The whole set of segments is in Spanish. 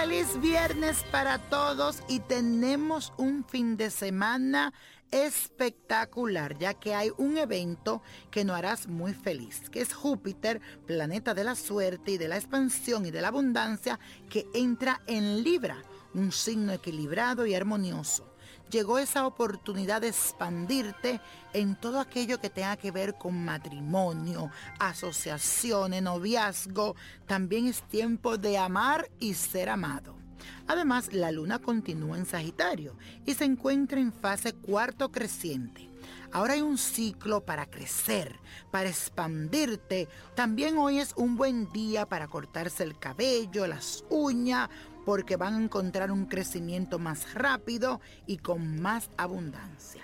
Feliz viernes para todos y tenemos un fin de semana espectacular, ya que hay un evento que nos harás muy feliz, que es Júpiter, planeta de la suerte y de la expansión y de la abundancia, que entra en Libra, un signo equilibrado y armonioso llegó esa oportunidad de expandirte en todo aquello que tenga que ver con matrimonio, asociaciones, noviazgo. También es tiempo de amar y ser amado. Además, la luna continúa en Sagitario y se encuentra en fase cuarto creciente. Ahora hay un ciclo para crecer, para expandirte. También hoy es un buen día para cortarse el cabello, las uñas, porque van a encontrar un crecimiento más rápido y con más abundancia.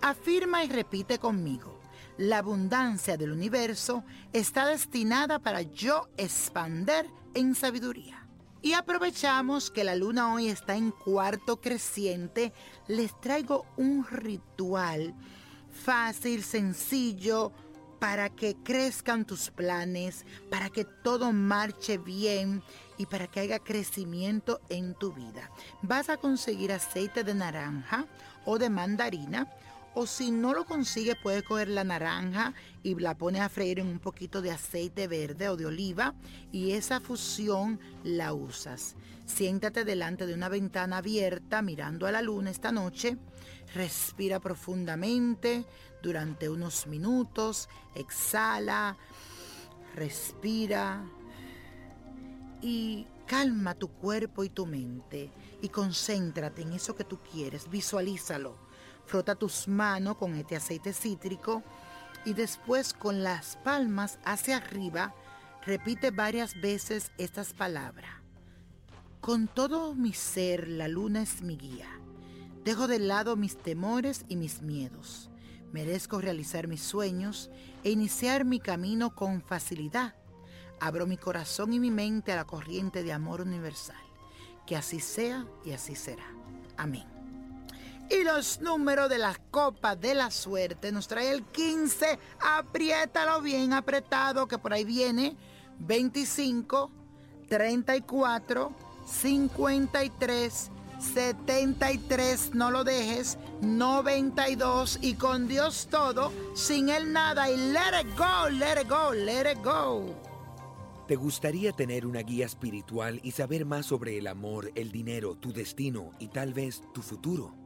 Afirma y repite conmigo. La abundancia del universo está destinada para yo expander en sabiduría. Y aprovechamos que la luna hoy está en cuarto creciente, les traigo un ritual fácil, sencillo, para que crezcan tus planes, para que todo marche bien y para que haya crecimiento en tu vida. Vas a conseguir aceite de naranja o de mandarina o si no lo consigues, puedes coger la naranja y la pones a freír en un poquito de aceite verde o de oliva y esa fusión la usas. Siéntate delante de una ventana abierta mirando a la luna esta noche. Respira profundamente durante unos minutos. Exhala. Respira. Y calma tu cuerpo y tu mente y concéntrate en eso que tú quieres. Visualízalo Frota tus manos con este aceite cítrico y después con las palmas hacia arriba repite varias veces estas palabras. Con todo mi ser la luna es mi guía. Dejo de lado mis temores y mis miedos. Merezco realizar mis sueños e iniciar mi camino con facilidad. Abro mi corazón y mi mente a la corriente de amor universal. Que así sea y así será. Amén. Y los números de las copas de la suerte nos trae el 15. Apriétalo bien apretado que por ahí viene 25, 34, 53, 73, no lo dejes, 92 y con Dios todo, sin él nada y let it go, let it go, let it go. ¿Te gustaría tener una guía espiritual y saber más sobre el amor, el dinero, tu destino y tal vez tu futuro?